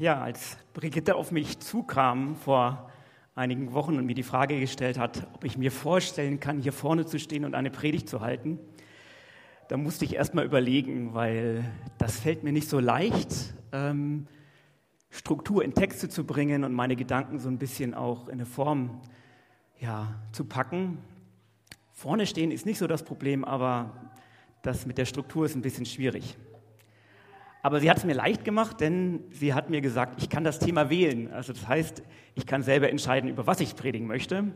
Ja, als Brigitte auf mich zukam vor einigen Wochen und mir die Frage gestellt hat, ob ich mir vorstellen kann, hier vorne zu stehen und eine Predigt zu halten, da musste ich erst mal überlegen, weil das fällt mir nicht so leicht, ähm, Struktur in Texte zu bringen und meine Gedanken so ein bisschen auch in eine Form ja, zu packen. Vorne stehen ist nicht so das Problem, aber das mit der Struktur ist ein bisschen schwierig. Aber sie hat es mir leicht gemacht, denn sie hat mir gesagt, ich kann das Thema wählen. Also das heißt, ich kann selber entscheiden, über was ich predigen möchte.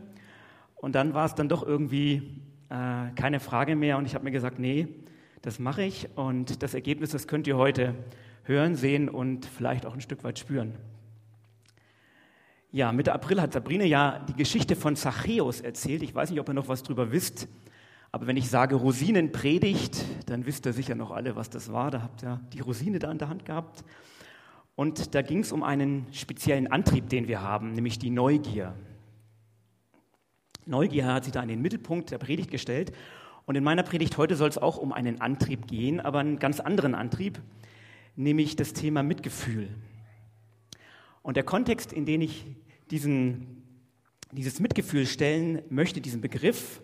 Und dann war es dann doch irgendwie äh, keine Frage mehr und ich habe mir gesagt, nee, das mache ich und das Ergebnis, das könnt ihr heute hören, sehen und vielleicht auch ein Stück weit spüren. Ja, Mitte April hat Sabrine ja die Geschichte von Zachäus erzählt. Ich weiß nicht, ob ihr noch was drüber wisst. Aber wenn ich sage Rosinenpredigt, dann wisst ihr sicher noch alle, was das war. Da habt ihr die Rosine da in der Hand gehabt. Und da ging es um einen speziellen Antrieb, den wir haben, nämlich die Neugier. Neugier hat sich da in den Mittelpunkt der Predigt gestellt. Und in meiner Predigt heute soll es auch um einen Antrieb gehen, aber einen ganz anderen Antrieb, nämlich das Thema Mitgefühl. Und der Kontext, in den ich diesen, dieses Mitgefühl stellen möchte, diesen Begriff,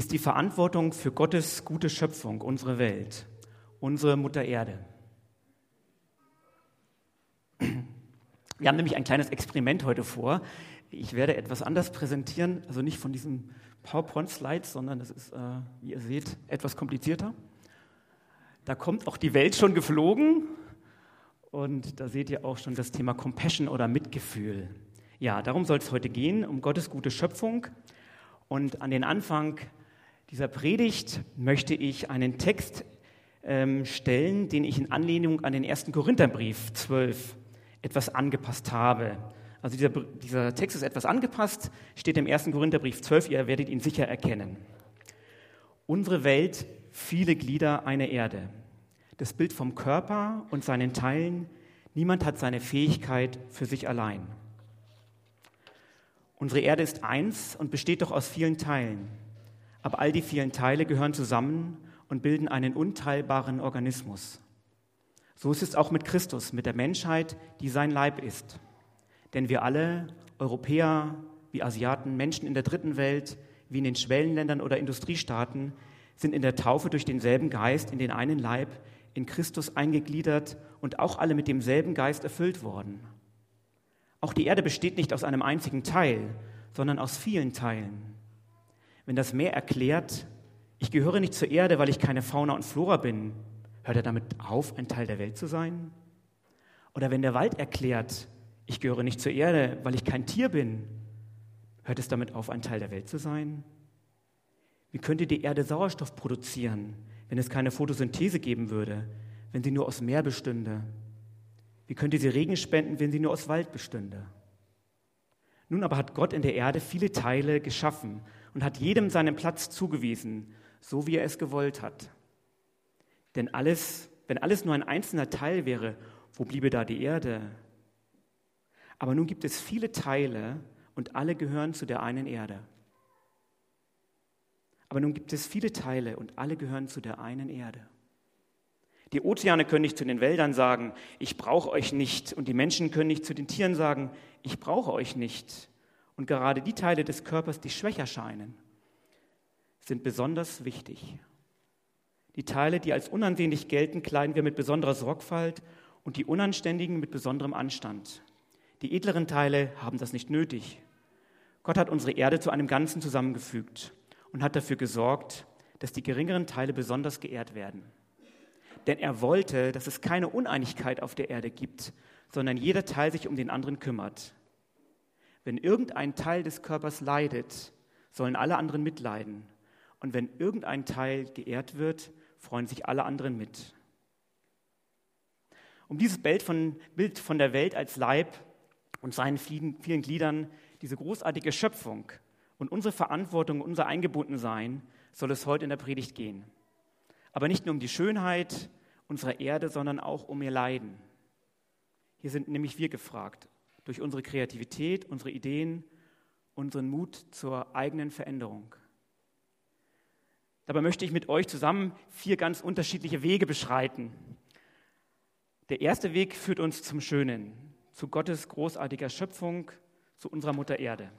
ist die Verantwortung für Gottes gute Schöpfung, unsere Welt, unsere Mutter Erde. Wir haben nämlich ein kleines Experiment heute vor. Ich werde etwas anders präsentieren, also nicht von diesem PowerPoint-Slide, sondern das ist, äh, wie ihr seht, etwas komplizierter. Da kommt auch die Welt schon geflogen und da seht ihr auch schon das Thema Compassion oder Mitgefühl. Ja, darum soll es heute gehen, um Gottes gute Schöpfung. Und an den Anfang dieser Predigt möchte ich einen Text ähm, stellen, den ich in Anlehnung an den ersten Korintherbrief 12 etwas angepasst habe. Also dieser, dieser Text ist etwas angepasst, steht im ersten Korintherbrief 12, ihr werdet ihn sicher erkennen. Unsere Welt, viele Glieder, eine Erde. Das Bild vom Körper und seinen Teilen, niemand hat seine Fähigkeit für sich allein. Unsere Erde ist eins und besteht doch aus vielen Teilen. Aber all die vielen Teile gehören zusammen und bilden einen unteilbaren Organismus. So ist es auch mit Christus, mit der Menschheit, die sein Leib ist. Denn wir alle, Europäer wie Asiaten, Menschen in der dritten Welt, wie in den Schwellenländern oder Industriestaaten, sind in der Taufe durch denselben Geist in den einen Leib, in Christus eingegliedert und auch alle mit demselben Geist erfüllt worden. Auch die Erde besteht nicht aus einem einzigen Teil, sondern aus vielen Teilen. Wenn das Meer erklärt, ich gehöre nicht zur Erde, weil ich keine Fauna und Flora bin, hört er damit auf, ein Teil der Welt zu sein? Oder wenn der Wald erklärt, ich gehöre nicht zur Erde, weil ich kein Tier bin, hört es damit auf, ein Teil der Welt zu sein? Wie könnte die Erde Sauerstoff produzieren, wenn es keine Photosynthese geben würde, wenn sie nur aus Meer bestünde? Wie könnte sie Regen spenden, wenn sie nur aus Wald bestünde? Nun aber hat Gott in der Erde viele Teile geschaffen und hat jedem seinen Platz zugewiesen, so wie er es gewollt hat. Denn alles, wenn alles nur ein einzelner Teil wäre, wo bliebe da die Erde? Aber nun gibt es viele Teile und alle gehören zu der einen Erde. Aber nun gibt es viele Teile und alle gehören zu der einen Erde. Die Ozeane können nicht zu den Wäldern sagen, ich brauche euch nicht. Und die Menschen können nicht zu den Tieren sagen, ich brauche euch nicht. Und gerade die Teile des Körpers, die schwächer scheinen, sind besonders wichtig. Die Teile, die als unansehnlich gelten, kleiden wir mit besonderer Sorgfalt und die unanständigen mit besonderem Anstand. Die edleren Teile haben das nicht nötig. Gott hat unsere Erde zu einem Ganzen zusammengefügt und hat dafür gesorgt, dass die geringeren Teile besonders geehrt werden. Denn er wollte, dass es keine Uneinigkeit auf der Erde gibt, sondern jeder Teil sich um den anderen kümmert. Wenn irgendein Teil des Körpers leidet, sollen alle anderen mitleiden. Und wenn irgendein Teil geehrt wird, freuen sich alle anderen mit. Um dieses Bild von, Bild von der Welt als Leib und seinen vielen, vielen Gliedern, diese großartige Schöpfung und unsere Verantwortung, unser Eingebundensein, soll es heute in der Predigt gehen. Aber nicht nur um die Schönheit unserer Erde, sondern auch um ihr Leiden. Hier sind nämlich wir gefragt durch unsere Kreativität, unsere Ideen, unseren Mut zur eigenen Veränderung. Dabei möchte ich mit euch zusammen vier ganz unterschiedliche Wege beschreiten. Der erste Weg führt uns zum Schönen, zu Gottes großartiger Schöpfung, zu unserer Mutter Erde.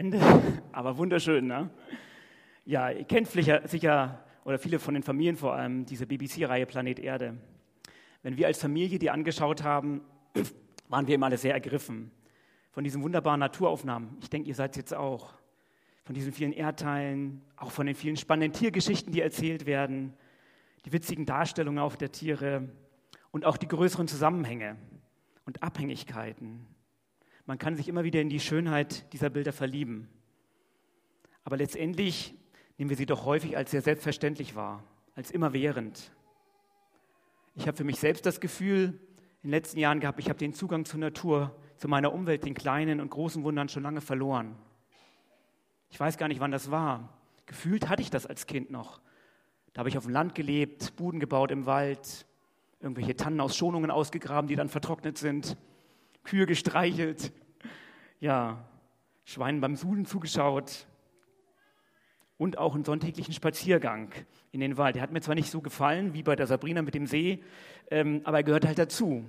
Ende, aber wunderschön. Ne? Ja, ihr kennt sicher, oder viele von den Familien vor allem, diese BBC-Reihe Planet Erde. Wenn wir als Familie die angeschaut haben, waren wir immer alle sehr ergriffen von diesen wunderbaren Naturaufnahmen. Ich denke, ihr seid jetzt auch. Von diesen vielen Erdteilen, auch von den vielen spannenden Tiergeschichten, die erzählt werden, die witzigen Darstellungen auf der Tiere und auch die größeren Zusammenhänge und Abhängigkeiten. Man kann sich immer wieder in die Schönheit dieser Bilder verlieben. Aber letztendlich nehmen wir sie doch häufig als sehr selbstverständlich wahr, als immerwährend. Ich habe für mich selbst das Gefühl in den letzten Jahren gehabt, ich habe den Zugang zur Natur, zu meiner Umwelt, den kleinen und großen Wundern schon lange verloren. Ich weiß gar nicht, wann das war. Gefühlt hatte ich das als Kind noch. Da habe ich auf dem Land gelebt, Buden gebaut im Wald, irgendwelche Tannen aus Schonungen ausgegraben, die dann vertrocknet sind. Kühe gestreichelt, ja, Schweinen beim Suhlen zugeschaut und auch einen sonntäglichen Spaziergang in den Wald. Der hat mir zwar nicht so gefallen wie bei der Sabrina mit dem See, ähm, aber er gehört halt dazu.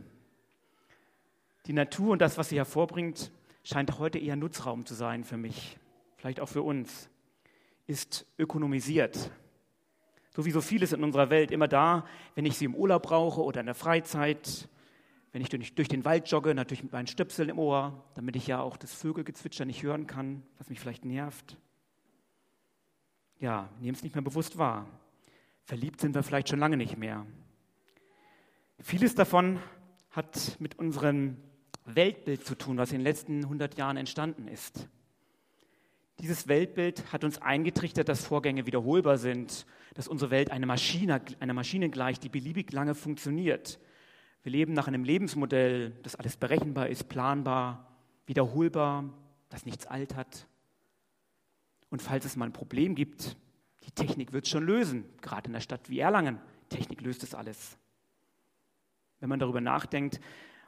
Die Natur und das, was sie hervorbringt, scheint heute eher Nutzraum zu sein für mich, vielleicht auch für uns, ist ökonomisiert. So wie so vieles in unserer Welt, immer da, wenn ich sie im Urlaub brauche oder in der Freizeit, wenn ich durch, den Wald jogge, natürlich mit meinen Stöpseln im Ohr, damit ich ja auch das Vögelgezwitscher nicht hören kann, was mich vielleicht nervt. Ja, nehmen es nicht mehr bewusst wahr. Verliebt sind wir vielleicht schon lange nicht mehr. Vieles davon hat mit unserem Weltbild zu tun, was in den letzten 100 Jahren entstanden ist. Dieses Weltbild hat uns eingetrichtert, dass Vorgänge wiederholbar sind, dass unsere Welt eine Maschine, einer Maschine gleicht, die beliebig lange funktioniert, wir leben nach einem Lebensmodell, das alles berechenbar ist, planbar, wiederholbar, das nichts altert. Und falls es mal ein Problem gibt, die Technik wird es schon lösen, gerade in einer Stadt wie Erlangen. Technik löst es alles. Wenn man darüber nachdenkt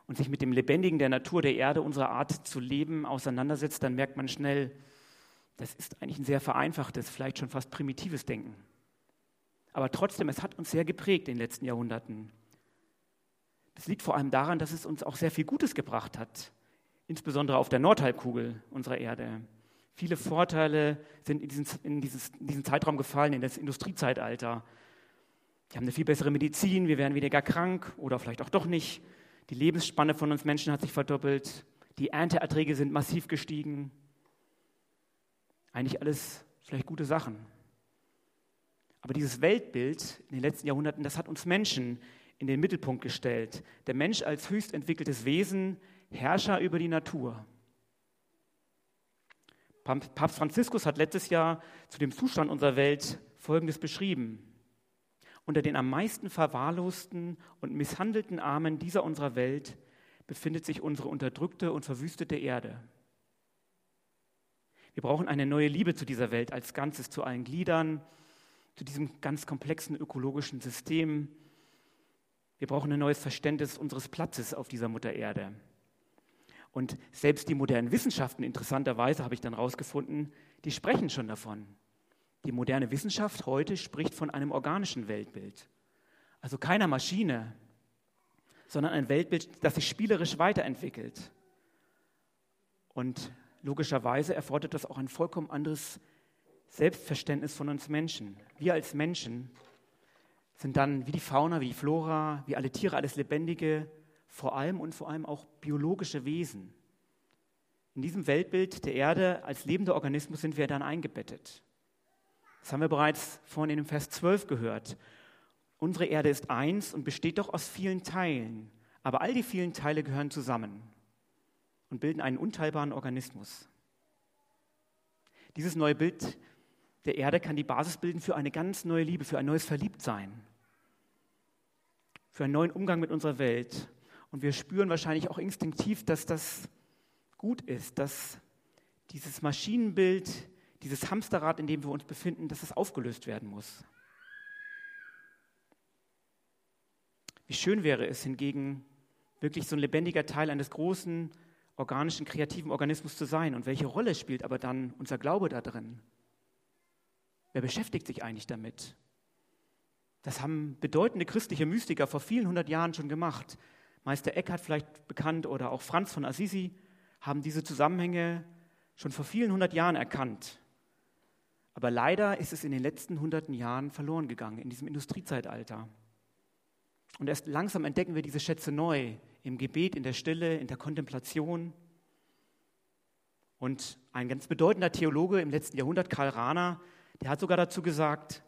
und sich mit dem Lebendigen der Natur, der Erde, unserer Art zu leben auseinandersetzt, dann merkt man schnell, das ist eigentlich ein sehr vereinfachtes, vielleicht schon fast primitives Denken. Aber trotzdem, es hat uns sehr geprägt in den letzten Jahrhunderten. Das liegt vor allem daran, dass es uns auch sehr viel Gutes gebracht hat, insbesondere auf der Nordhalbkugel unserer Erde. Viele Vorteile sind in diesen, in, dieses, in diesen Zeitraum gefallen, in das Industriezeitalter. Wir haben eine viel bessere Medizin, wir werden weniger krank oder vielleicht auch doch nicht. Die Lebensspanne von uns Menschen hat sich verdoppelt. Die Ernteerträge sind massiv gestiegen. Eigentlich alles vielleicht gute Sachen. Aber dieses Weltbild in den letzten Jahrhunderten, das hat uns Menschen in den Mittelpunkt gestellt. Der Mensch als höchst entwickeltes Wesen, Herrscher über die Natur. Papst Franziskus hat letztes Jahr zu dem Zustand unserer Welt Folgendes beschrieben. Unter den am meisten verwahrlosten und misshandelten Armen dieser unserer Welt befindet sich unsere unterdrückte und verwüstete Erde. Wir brauchen eine neue Liebe zu dieser Welt als Ganzes, zu allen Gliedern, zu diesem ganz komplexen ökologischen System, Wir brauchen ein neues Verständnis unseres Platzes auf dieser Mutter Erde. Und selbst die modernen Wissenschaften, interessanterweise habe ich dann herausgefunden, die sprechen schon davon. Die moderne Wissenschaft heute spricht von einem organischen Weltbild. Also keiner Maschine, sondern ein Weltbild, das sich spielerisch weiterentwickelt. Und logischerweise erfordert das auch ein vollkommen anderes Selbstverständnis von uns Menschen. Wir als Menschen sind dann wie die Fauna, wie die Flora, wie alle Tiere, alles Lebendige, vor allem und vor allem auch biologische Wesen. In diesem Weltbild der Erde als lebender Organismus sind wir dann eingebettet. Das haben wir bereits vorhin in dem Vers 12 gehört. Unsere Erde ist eins und besteht doch aus vielen Teilen, aber all die vielen Teile gehören zusammen und bilden einen unteilbaren Organismus. Dieses neue Bild der Erde kann die Basis bilden für eine ganz neue Liebe, für ein neues Verliebtsein, für einen neuen Umgang mit unserer Welt. Und wir spüren wahrscheinlich auch instinktiv, dass das gut ist, dass dieses Maschinenbild, dieses Hamsterrad, in dem wir uns befinden, dass es aufgelöst werden muss. Wie schön wäre es hingegen, wirklich so ein lebendiger Teil eines großen, organischen, kreativen Organismus zu sein. Und welche Rolle spielt aber dann unser Glaube da drin? Wer beschäftigt sich eigentlich damit? Das haben bedeutende christliche Mystiker vor vielen hundert Jahren schon gemacht. Meister Eckhart vielleicht bekannt oder auch Franz von Assisi haben diese Zusammenhänge schon vor vielen hundert Jahren erkannt. Aber leider ist es in den letzten hunderten Jahren verloren gegangen, in diesem Industriezeitalter. Und erst langsam entdecken wir diese Schätze neu, im Gebet, in der Stille, in der Kontemplation. Und ein ganz bedeutender Theologe im letzten Jahrhundert, Karl Rahner, der hat sogar dazu gesagt,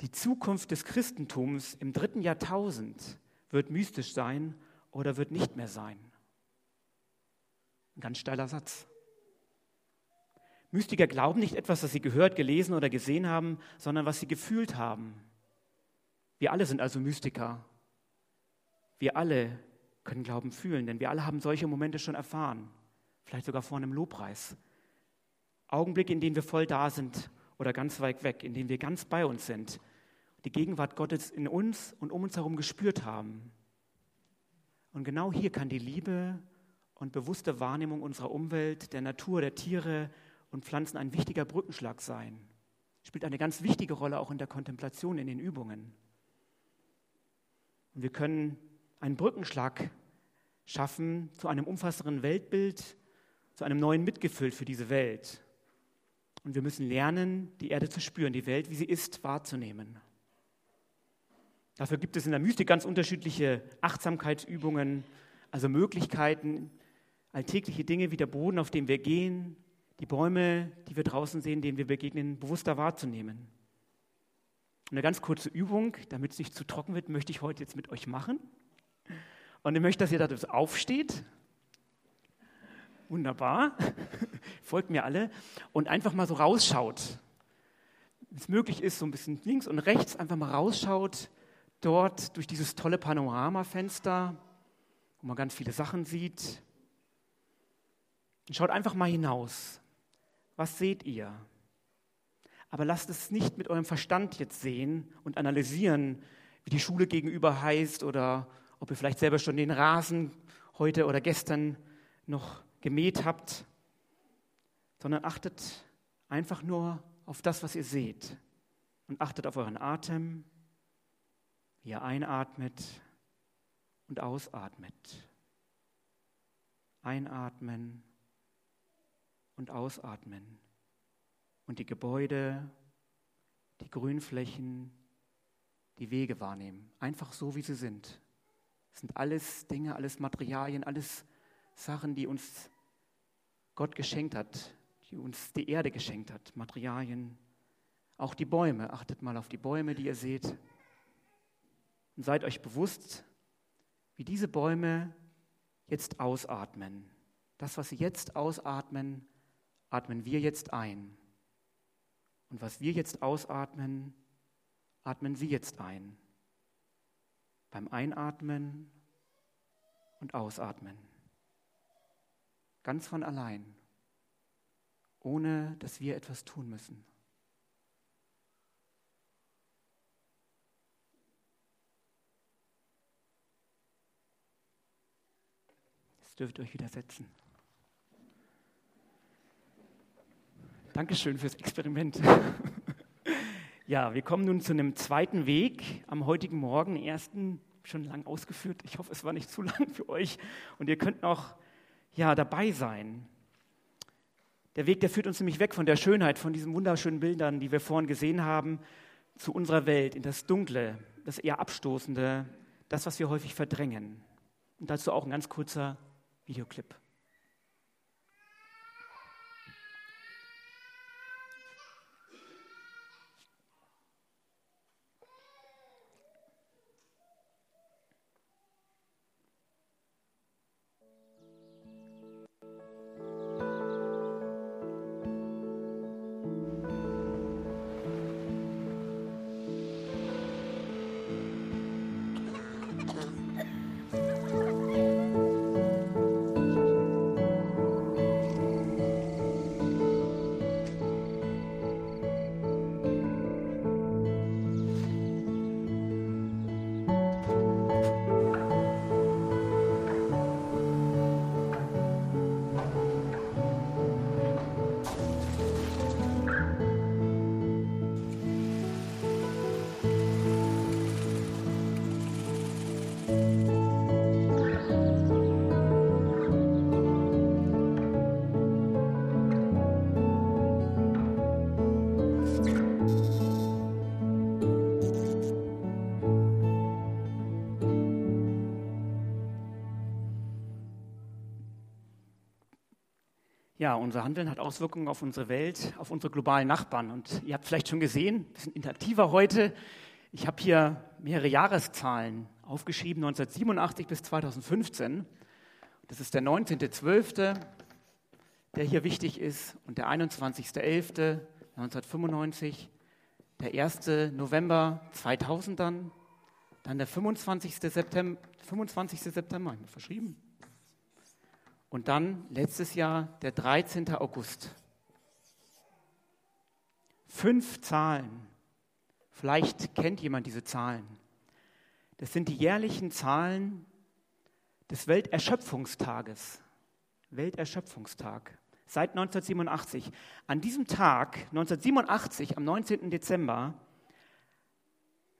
die Zukunft des Christentums im dritten Jahrtausend wird mystisch sein oder wird nicht mehr sein. Ein ganz steiler Satz. Mystiker glauben nicht etwas, das sie gehört, gelesen oder gesehen haben, sondern was sie gefühlt haben. Wir alle sind also Mystiker. Wir alle können Glauben fühlen, denn wir alle haben solche Momente schon erfahren. Vielleicht sogar vor einem Lobpreis. Augenblicke, in denen wir voll da sind oder ganz weit weg, in denen wir ganz bei uns sind, die Gegenwart Gottes in uns und um uns herum gespürt haben. Und genau hier kann die Liebe und bewusste Wahrnehmung unserer Umwelt, der Natur, der Tiere und Pflanzen ein wichtiger Brückenschlag sein. Spielt eine ganz wichtige Rolle auch in der Kontemplation, in den Übungen. Und wir können einen Brückenschlag schaffen zu einem umfassenderen Weltbild, zu einem neuen Mitgefühl für diese Welt. Und wir müssen lernen, die Erde zu spüren, die Welt, wie sie ist, wahrzunehmen. Dafür gibt es in der Mystik ganz unterschiedliche Achtsamkeitsübungen, also Möglichkeiten, alltägliche Dinge wie der Boden, auf dem wir gehen, die Bäume, die wir draußen sehen, denen wir begegnen, bewusster wahrzunehmen. Eine ganz kurze Übung, damit es nicht zu trocken wird, möchte ich heute jetzt mit euch machen. Und ich möchte, dass ihr da aufsteht. Wunderbar. Folgt mir alle. Und einfach mal so rausschaut. Wenn es möglich ist, so ein bisschen links und rechts einfach mal rausschaut. Dort durch dieses tolle Panoramafenster, wo man ganz viele Sachen sieht. Und schaut einfach mal hinaus. Was seht ihr? Aber lasst es nicht mit eurem Verstand jetzt sehen und analysieren, wie die Schule gegenüber heißt oder ob ihr vielleicht selber schon den Rasen heute oder gestern noch gemäht habt, sondern achtet einfach nur auf das, was ihr seht und achtet auf euren Atem, wie ihr einatmet und ausatmet. Einatmen und ausatmen und die Gebäude, die Grünflächen, die Wege wahrnehmen. Einfach so, wie sie sind. Das sind alles Dinge, alles Materialien, alles Sachen, die uns Gott geschenkt hat, die uns die Erde geschenkt hat. Materialien, auch die Bäume. Achtet mal auf die Bäume, die ihr seht. Und seid euch bewusst, wie diese Bäume jetzt ausatmen. Das, was sie jetzt ausatmen, atmen wir jetzt ein. Und was wir jetzt ausatmen, atmen Sie jetzt ein. Beim Einatmen und Ausatmen. Ganz von allein. Ohne dass wir etwas tun müssen. Jetzt dürft ihr euch wieder setzen. Dankeschön fürs Experiment. ja, wir kommen nun zu einem zweiten Weg am heutigen Morgen, ersten schon lang ausgeführt. Ich hoffe, es war nicht zu lang für euch und ihr könnt noch ja, dabei sein. Der Weg, der führt uns nämlich weg von der Schönheit, von diesen wunderschönen Bildern, die wir vorhin gesehen haben, zu unserer Welt, in das Dunkle, das eher Abstoßende, das, was wir häufig verdrängen. Und dazu auch ein ganz kurzer Videoclip. Ja, unser Handeln hat Auswirkungen auf unsere Welt, auf unsere globalen Nachbarn. Und ihr habt vielleicht schon gesehen, ein bisschen interaktiver heute. Ich habe hier mehrere Jahreszahlen aufgeschrieben, 1987 bis 2015. Das ist der 19.12., der hier wichtig ist, und der 21.11.1995, der 1. November 2000 dann, dann der 25. September, 25. September, verschrieben, und dann letztes Jahr der 13. August. Fünf Zahlen. Vielleicht kennt jemand diese Zahlen. Das sind die jährlichen Zahlen des Welterschöpfungstages. Welterschöpfungstag. Seit 1987. An diesem Tag, 1987, am 19. Dezember,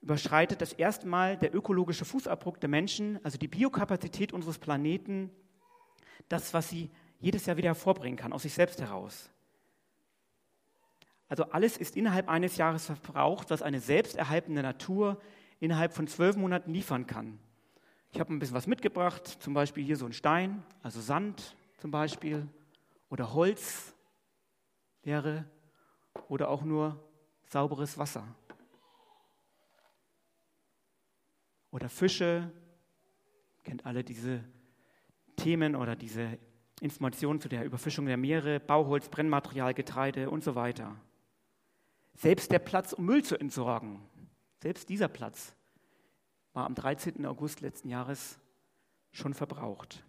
überschreitet das erste Mal der ökologische Fußabdruck der Menschen, also die Biokapazität unseres Planeten, das, was sie jedes Jahr wieder hervorbringen kann, aus sich selbst heraus. Also alles ist innerhalb eines Jahres verbraucht, was eine selbsterhaltende Natur innerhalb von zwölf Monaten liefern kann. Ich habe ein bisschen was mitgebracht, zum Beispiel hier so ein Stein, also Sand zum Beispiel, oder Holz wäre, oder auch nur sauberes Wasser. Oder Fische, kennt alle diese Themen oder diese Informationen zu der Überfischung der Meere, Bauholz, Brennmaterial, Getreide und so weiter. Selbst der Platz, um Müll zu entsorgen, selbst dieser Platz war am 13. August letzten Jahres schon verbraucht.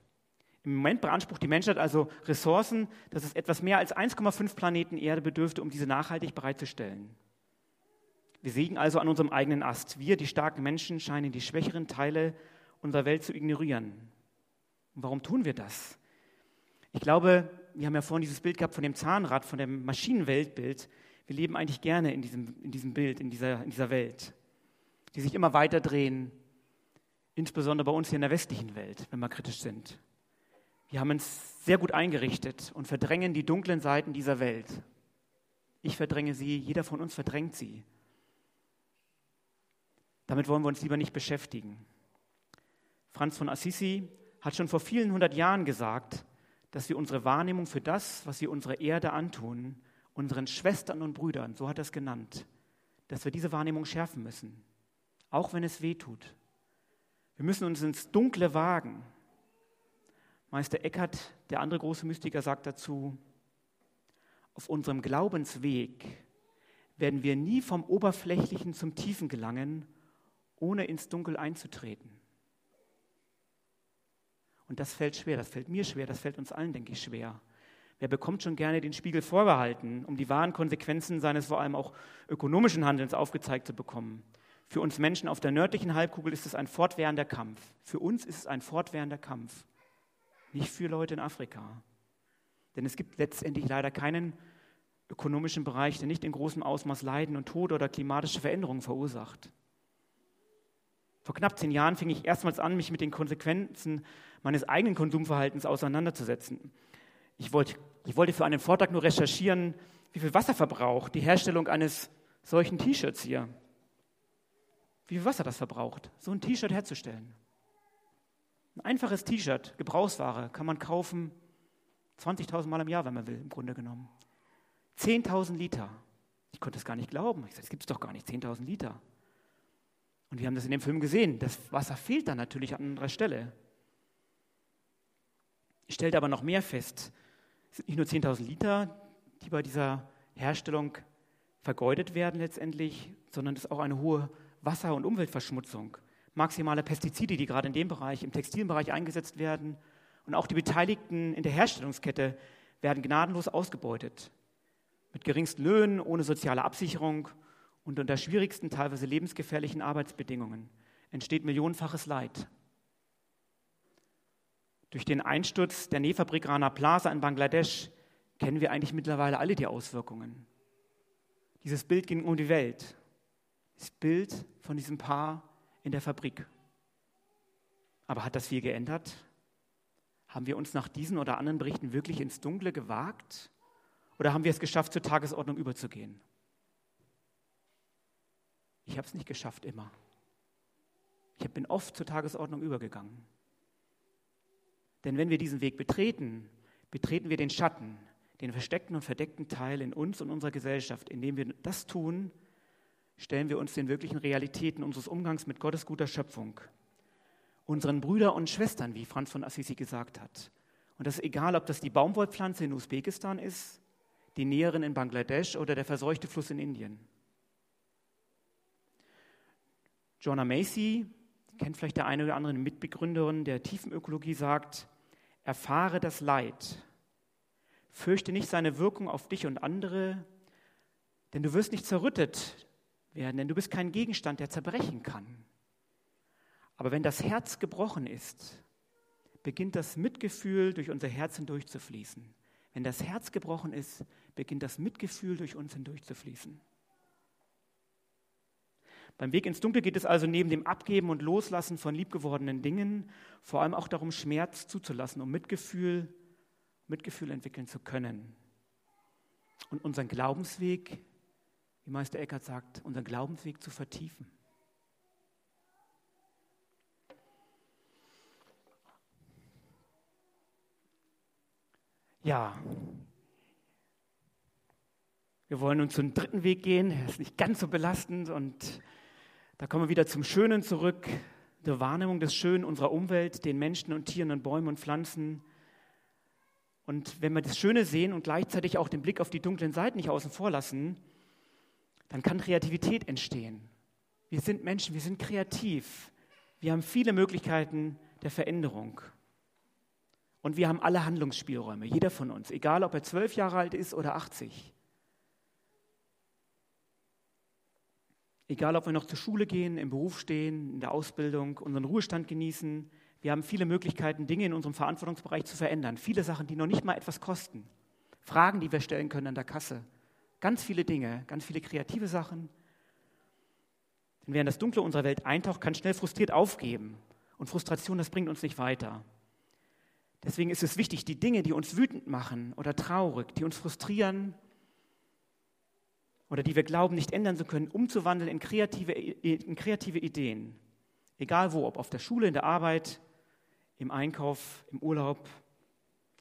Im Moment beansprucht die Menschheit also Ressourcen, dass es etwas mehr als 1,5 Planeten Erde bedürfte, um diese nachhaltig bereitzustellen. Wir sägen also an unserem eigenen Ast. Wir, die starken Menschen, scheinen die schwächeren Teile unserer Welt zu ignorieren. Und warum tun wir das? Ich glaube, wir haben ja vorhin dieses Bild gehabt von dem Zahnrad, von dem Maschinenweltbild. Wir leben eigentlich gerne in diesem, in diesem Bild, in dieser, in dieser Welt, die sich immer weiter drehen, insbesondere bei uns hier in der westlichen Welt, wenn wir kritisch sind. Wir haben uns sehr gut eingerichtet und verdrängen die dunklen Seiten dieser Welt. Ich verdränge sie, jeder von uns verdrängt sie. Damit wollen wir uns lieber nicht beschäftigen. Franz von Assisi hat schon vor vielen hundert Jahren gesagt, dass wir unsere Wahrnehmung für das, was wir unserer Erde antun, unseren Schwestern und Brüdern, so hat er es genannt, dass wir diese Wahrnehmung schärfen müssen, auch wenn es weh tut. Wir müssen uns ins Dunkle wagen. Meister Eckhart, der andere große Mystiker, sagt dazu, auf unserem Glaubensweg werden wir nie vom Oberflächlichen zum Tiefen gelangen, ohne ins Dunkel einzutreten. Und das fällt schwer, das fällt mir schwer, das fällt uns allen, denke ich, schwer. Wer bekommt schon gerne den Spiegel vorgehalten, um die wahren Konsequenzen seines vor allem auch ökonomischen Handelns aufgezeigt zu bekommen? Für uns Menschen auf der nördlichen Halbkugel ist es ein fortwährender Kampf. Für uns ist es ein fortwährender Kampf. nicht für Leute in Afrika. Denn es gibt letztendlich leider keinen ökonomischen Bereich, der nicht in großem Ausmaß Leiden und Tod oder klimatische Veränderungen verursacht. Vor knapp zehn Jahren fing ich erstmals an, mich mit den Konsequenzen meines eigenen Konsumverhaltens auseinanderzusetzen. Ich wollte, ich wollte für einen Vortrag nur recherchieren, wie viel Wasser verbraucht die Herstellung eines solchen T-Shirts hier. Wie viel Wasser das verbraucht, so ein T-Shirt herzustellen. Ein einfaches T-Shirt, Gebrauchsware, kann man kaufen 20.000 Mal im Jahr, wenn man will, im Grunde genommen. 10.000 Liter. Ich konnte es gar nicht glauben. Ich sagte, das gibt es doch gar nicht, 10.000 Liter. Und wir haben das in dem Film gesehen. Das Wasser fehlt dann natürlich an anderer Stelle. Ich stellte aber noch mehr fest. Es sind nicht nur 10.000 Liter, die bei dieser Herstellung vergeudet werden letztendlich, sondern es ist auch eine hohe Wasser- und Umweltverschmutzung. Maximale Pestizide, die gerade in dem Bereich, im Textilbereich eingesetzt werden. Und auch die Beteiligten in der Herstellungskette werden gnadenlos ausgebeutet. Mit geringsten Löhnen, ohne soziale Absicherung und unter schwierigsten, teilweise lebensgefährlichen Arbeitsbedingungen entsteht millionenfaches Leid. Durch den Einsturz der Nähfabrik Rana Plaza in Bangladesch kennen wir eigentlich mittlerweile alle die Auswirkungen. Dieses Bild ging um die Welt. Das Bild von diesem Paar in der Fabrik. Aber hat das viel geändert? Haben wir uns nach diesen oder anderen Berichten wirklich ins Dunkle gewagt? Oder haben wir es geschafft, zur Tagesordnung überzugehen? Ich habe es nicht geschafft immer. Ich bin oft zur Tagesordnung übergegangen. Denn wenn wir diesen Weg betreten, betreten wir den Schatten, den versteckten und verdeckten Teil in uns und unserer Gesellschaft. Indem wir das tun, stellen wir uns den wirklichen Realitäten unseres Umgangs mit Gottes guter Schöpfung, unseren Brüdern und Schwestern, wie Franz von Assisi gesagt hat. Und das ist egal, ob das die Baumwollpflanze in Usbekistan ist, die Näherin in Bangladesch oder der verseuchte Fluss in Indien. Joanna Macy, kennt vielleicht der eine oder andere Mitbegründerin der Tiefenökologie, sagt, erfahre das Leid, fürchte nicht seine Wirkung auf dich und andere, denn du wirst nicht zerrüttet werden, denn du bist kein Gegenstand, der zerbrechen kann. Aber wenn das Herz gebrochen ist, beginnt das Mitgefühl durch unser Herz hindurchzufließen. Wenn das Herz gebrochen ist, beginnt das Mitgefühl durch uns hindurchzufließen. Beim Weg ins Dunkel geht es also neben dem Abgeben und Loslassen von liebgewordenen Dingen vor allem auch darum, Schmerz zuzulassen, um Mitgefühl, Mitgefühl entwickeln zu können. Und unseren Glaubensweg, wie Meister Eckhart sagt, unseren Glaubensweg zu vertiefen. Ja, wir wollen nun zum dritten Weg gehen. Er ist nicht ganz so belastend und da kommen wir wieder zum Schönen zurück, der Wahrnehmung des Schönen unserer Umwelt, den Menschen und Tieren und Bäumen und Pflanzen. Und wenn wir das Schöne sehen und gleichzeitig auch den Blick auf die dunklen Seiten nicht außen vor lassen, dann kann Kreativität entstehen. Wir sind Menschen, wir sind kreativ. Wir haben viele Möglichkeiten der Veränderung. Und wir haben alle Handlungsspielräume, jeder von uns, egal ob er zwölf Jahre alt ist oder 80. Egal, ob wir noch zur Schule gehen, im Beruf stehen, in der Ausbildung, unseren Ruhestand genießen. Wir haben viele Möglichkeiten, Dinge in unserem Verantwortungsbereich zu verändern. Viele Sachen, die noch nicht mal etwas kosten. Fragen, die wir stellen können an der Kasse. Ganz viele Dinge, ganz viele kreative Sachen. Denn wer in das Dunkle unserer Welt eintaucht, kann schnell frustriert aufgeben. Und Frustration, das bringt uns nicht weiter. Deswegen ist es wichtig, die Dinge, die uns wütend machen oder traurig, die uns frustrieren, oder die wir glauben nicht ändern zu können, umzuwandeln in kreative, in kreative Ideen. Egal wo, ob auf der Schule, in der Arbeit, im Einkauf, im Urlaub,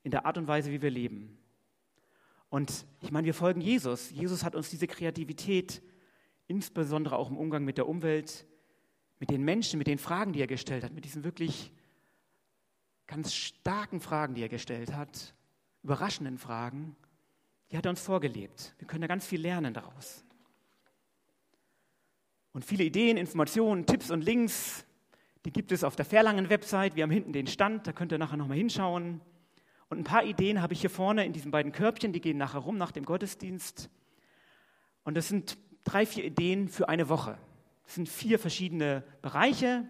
in der Art und Weise, wie wir leben. Und ich meine, wir folgen Jesus. Jesus hat uns diese Kreativität, insbesondere auch im Umgang mit der Umwelt, mit den Menschen, mit den Fragen, die er gestellt hat, mit diesen wirklich ganz starken Fragen, die er gestellt hat, überraschenden Fragen, die hat er uns vorgelebt. Wir können da ganz viel lernen daraus. Und viele Ideen, Informationen, Tipps und Links, die gibt es auf der Verlangen-Website. Wir haben hinten den Stand, da könnt ihr nachher nochmal hinschauen. Und ein paar Ideen habe ich hier vorne in diesen beiden Körbchen, die gehen nachher rum nach dem Gottesdienst. Und das sind drei, vier Ideen für eine Woche. Das sind vier verschiedene Bereiche,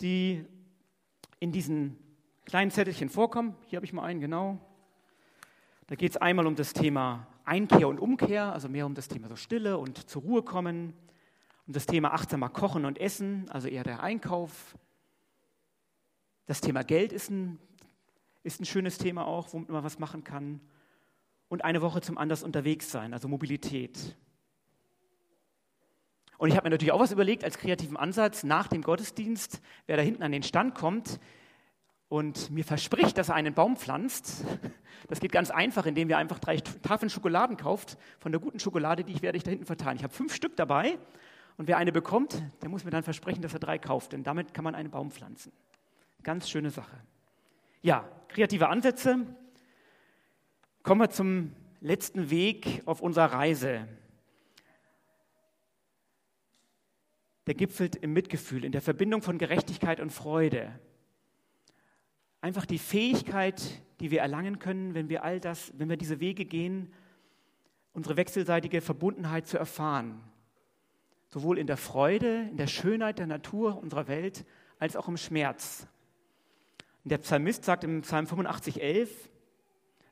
die in diesen kleinen Zettelchen vorkommen. Hier habe ich mal einen, genau. Da geht es einmal um das Thema Einkehr und Umkehr, also mehr um das Thema so Stille und zur Ruhe kommen, um das Thema achtsamer Kochen und Essen, also eher der Einkauf. Das Thema Geld ist ein, ist ein schönes Thema auch, womit man was machen kann. Und eine Woche zum anders unterwegs sein, also Mobilität. Und ich habe mir natürlich auch was überlegt als kreativen Ansatz nach dem Gottesdienst, wer da hinten an den Stand kommt und mir verspricht, dass er einen Baum pflanzt. Das geht ganz einfach, indem ihr einfach drei Tafeln Schokoladen kauft von der guten Schokolade, die ich werde ich da hinten verteilen. Ich habe fünf Stück dabei und wer eine bekommt, der muss mir dann versprechen, dass er drei kauft, denn damit kann man einen Baum pflanzen. Ganz schöne Sache. Ja, kreative Ansätze. Kommen wir zum letzten Weg auf unserer Reise. der gipfelt im Mitgefühl, in der Verbindung von Gerechtigkeit und Freude. Einfach die Fähigkeit, die wir erlangen können, wenn wir all das, wenn wir diese Wege gehen, unsere wechselseitige Verbundenheit zu erfahren. Sowohl in der Freude, in der Schönheit der Natur unserer Welt, als auch im Schmerz. Und der Psalmist sagt im Psalm 85, 11,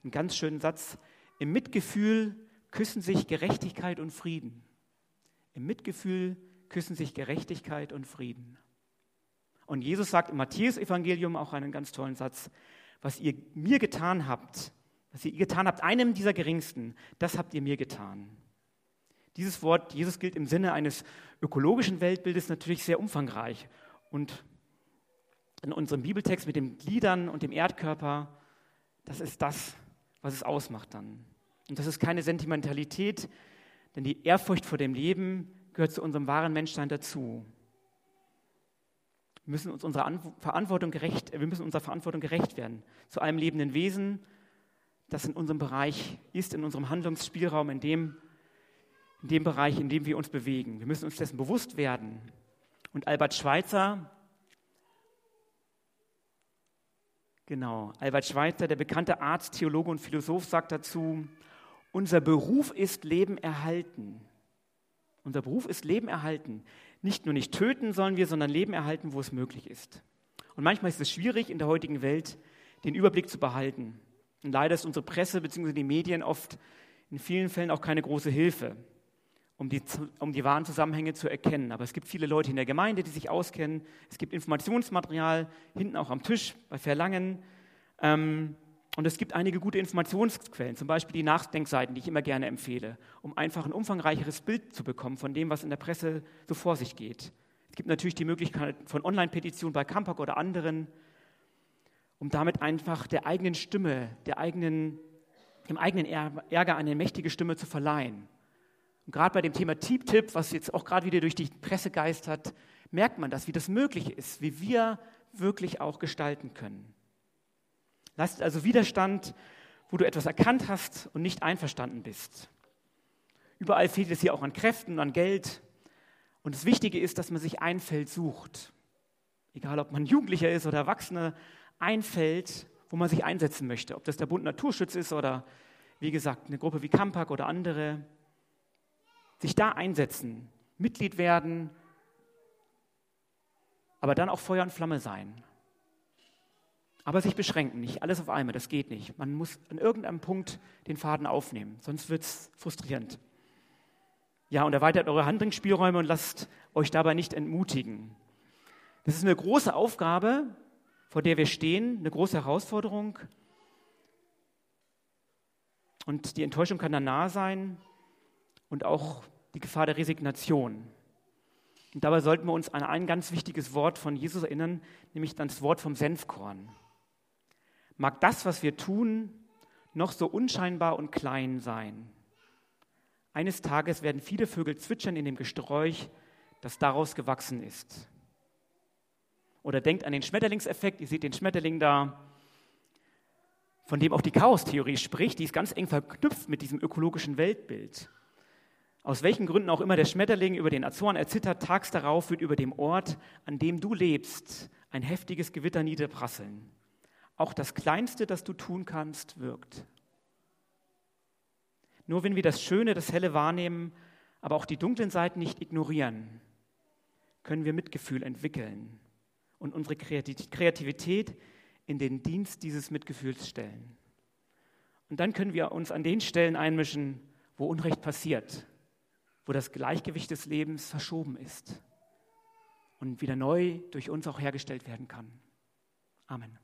einen ganz schönen Satz, im Mitgefühl küssen sich Gerechtigkeit und Frieden. Im Mitgefühl küssen sich Gerechtigkeit und Frieden. Und Jesus sagt im Matthäus-Evangelium auch einen ganz tollen Satz: Was ihr mir getan habt, was ihr getan habt, einem dieser Geringsten, das habt ihr mir getan. Dieses Wort, Jesus gilt im Sinne eines ökologischen Weltbildes natürlich sehr umfangreich. Und in unserem Bibeltext mit den Gliedern und dem Erdkörper, das ist das, was es ausmacht dann. Und das ist keine Sentimentalität, denn die Ehrfurcht vor dem Leben gehört zu unserem wahren Menschsein dazu. Wir müssen uns unserer Verantwortung gerecht, wir müssen unserer Verantwortung gerecht werden. Zu einem lebenden Wesen, das in unserem Bereich ist, in unserem Handlungsspielraum, in dem, in dem Bereich, in dem wir uns bewegen. Wir müssen uns dessen bewusst werden. Und Albert Schweitzer, genau, Albert Schweitzer, der bekannte Arzt, Theologe und Philosoph, sagt dazu, unser Beruf ist Leben erhalten. Unser Beruf ist Leben erhalten. Nicht nur nicht töten sollen wir, sondern Leben erhalten, wo es möglich ist. Und manchmal ist es schwierig, in der heutigen Welt den Überblick zu behalten. Und leider ist unsere Presse bzw. die Medien oft in vielen Fällen auch keine große Hilfe, um die, um die wahren Zusammenhänge zu erkennen. Aber es gibt viele Leute in der Gemeinde, die sich auskennen. Es gibt Informationsmaterial hinten auch am Tisch bei Verlangen. Ähm, und es gibt einige gute Informationsquellen, zum Beispiel die Nachdenkseiten, die ich immer gerne empfehle, um einfach ein umfangreicheres Bild zu bekommen von dem, was in der Presse so vor sich geht. Es gibt natürlich die Möglichkeit von Online-Petitionen bei Campag oder anderen, um damit einfach der eigenen Stimme, der eigenen, dem eigenen Ärger eine mächtige Stimme zu verleihen. Und gerade bei dem Thema Teep-Tip, was jetzt auch gerade wieder durch die Presse geistert, merkt man das, wie das möglich ist, wie wir wirklich auch gestalten können. Leistet also Widerstand, wo du etwas erkannt hast und nicht einverstanden bist. Überall fehlt es hier auch an Kräften und an Geld. Und das Wichtige ist, dass man sich ein Feld sucht. Egal, ob man Jugendlicher ist oder Erwachsene, ein Feld, wo man sich einsetzen möchte. Ob das der Bund Naturschutz ist oder, wie gesagt, eine Gruppe wie Kampak oder andere. Sich da einsetzen, Mitglied werden, aber dann auch Feuer und Flamme sein. Aber sich beschränken, nicht alles auf einmal, das geht nicht. Man muss an irgendeinem Punkt den Faden aufnehmen, sonst wird es frustrierend. Ja, und erweitert eure Handlungsspielräume und lasst euch dabei nicht entmutigen. Das ist eine große Aufgabe, vor der wir stehen, eine große Herausforderung. Und die Enttäuschung kann dann nah sein und auch die Gefahr der Resignation. Und dabei sollten wir uns an ein ganz wichtiges Wort von Jesus erinnern, nämlich das Wort vom Senfkorn mag das, was wir tun, noch so unscheinbar und klein sein. Eines Tages werden viele Vögel zwitschern in dem Gesträuch, das daraus gewachsen ist. Oder denkt an den Schmetterlingseffekt, ihr seht den Schmetterling da, von dem auch die Chaostheorie spricht, die ist ganz eng verknüpft mit diesem ökologischen Weltbild. Aus welchen Gründen auch immer der Schmetterling über den Azoren erzittert, tags darauf wird über dem Ort, an dem du lebst, ein heftiges Gewitter niederprasseln. Auch das Kleinste, das du tun kannst, wirkt. Nur wenn wir das Schöne, das Helle wahrnehmen, aber auch die dunklen Seiten nicht ignorieren, können wir Mitgefühl entwickeln und unsere Kreativität in den Dienst dieses Mitgefühls stellen. Und dann können wir uns an den Stellen einmischen, wo Unrecht passiert, wo das Gleichgewicht des Lebens verschoben ist und wieder neu durch uns auch hergestellt werden kann. Amen.